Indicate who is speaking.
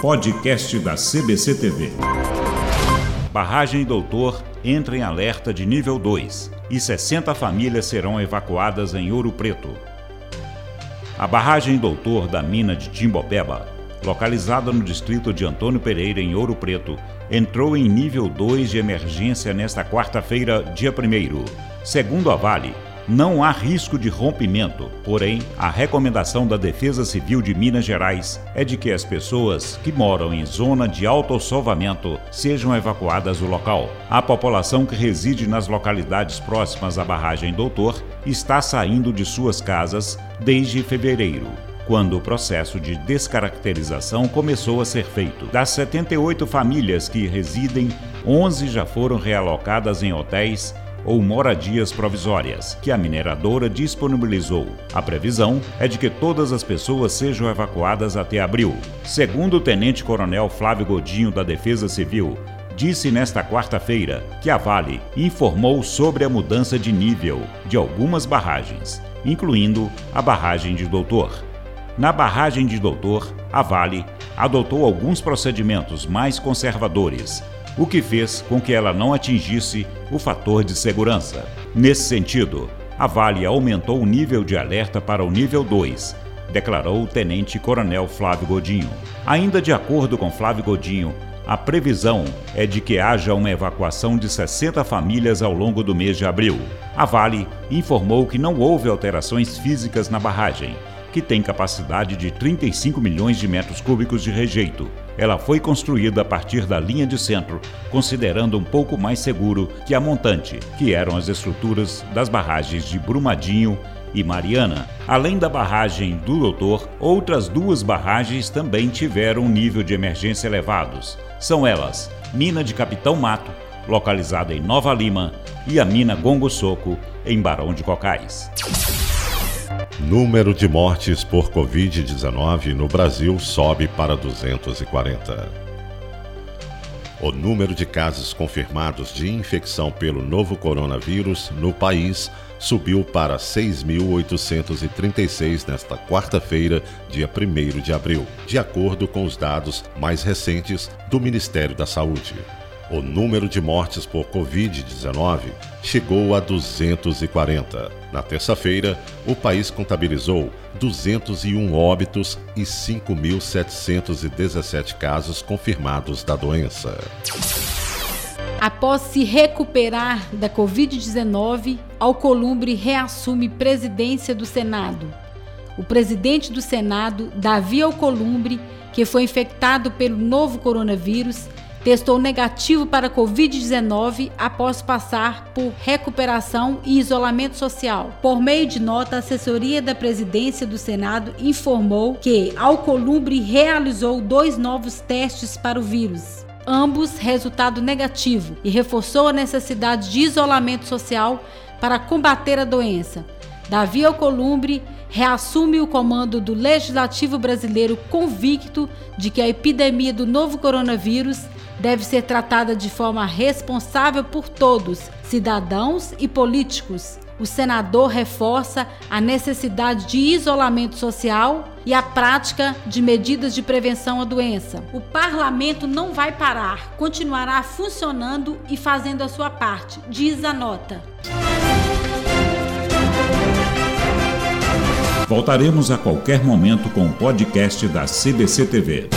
Speaker 1: Podcast da CBC TV. Barragem Doutor entra em alerta de nível 2 e 60 famílias serão evacuadas em Ouro Preto. A barragem Doutor da mina de Timbopeba, localizada no distrito de Antônio Pereira, em Ouro Preto, entrou em nível 2 de emergência nesta quarta-feira, dia 1. Segundo a Vale, não há risco de rompimento, porém, a recomendação da Defesa Civil de Minas Gerais é de que as pessoas que moram em zona de autossolvamento sejam evacuadas do local. A população que reside nas localidades próximas à barragem Doutor está saindo de suas casas desde fevereiro quando o processo de descaracterização começou a ser feito. Das 78 famílias que residem, 11 já foram realocadas em hotéis ou moradias provisórias que a mineradora disponibilizou. A previsão é de que todas as pessoas sejam evacuadas até abril. Segundo o tenente-coronel Flávio Godinho da Defesa Civil, disse nesta quarta-feira que a Vale informou sobre a mudança de nível de algumas barragens, incluindo a barragem de Doutor. Na barragem de Doutor, a Vale adotou alguns procedimentos mais conservadores o que fez com que ela não atingisse o fator de segurança. Nesse sentido, a Vale aumentou o nível de alerta para o nível 2, declarou o tenente-coronel Flávio Godinho. Ainda de acordo com Flávio Godinho, a previsão é de que haja uma evacuação de 60 famílias ao longo do mês de abril. A Vale informou que não houve alterações físicas na barragem, que tem capacidade de 35 milhões de metros cúbicos de rejeito ela foi construída a partir da linha de centro, considerando um pouco mais seguro que a montante, que eram as estruturas das barragens de Brumadinho e Mariana. Além da barragem do Doutor, outras duas barragens também tiveram um nível de emergência elevados. São elas: Mina de Capitão Mato, localizada em Nova Lima, e a Mina Gongo Soco, em Barão de Cocais.
Speaker 2: Número de mortes por Covid-19 no Brasil sobe para 240. O número de casos confirmados de infecção pelo novo coronavírus no país subiu para 6.836 nesta quarta-feira, dia 1 de abril, de acordo com os dados mais recentes do Ministério da Saúde o número de mortes por Covid-19 chegou a 240. Na terça-feira, o país contabilizou 201 óbitos e 5.717 casos confirmados da doença.
Speaker 3: Após se recuperar da Covid-19, Alcolumbre reassume presidência do Senado. O presidente do Senado, Davi Alcolumbre, que foi infectado pelo novo coronavírus, testou negativo para Covid-19 após passar por recuperação e isolamento social. Por meio de nota, a assessoria da presidência do Senado informou que Alcolumbre realizou dois novos testes para o vírus ambos resultado negativo, e reforçou a necessidade de isolamento social para combater a doença. Davi Alcolumbre reassume o comando do Legislativo brasileiro convicto de que a epidemia do novo coronavírus deve ser tratada de forma responsável por todos, cidadãos e políticos. O senador reforça a necessidade de isolamento social e a prática de medidas de prevenção à doença. O parlamento não vai parar, continuará funcionando e fazendo a sua parte, diz a nota.
Speaker 1: Voltaremos a qualquer momento com o podcast da CBC TV.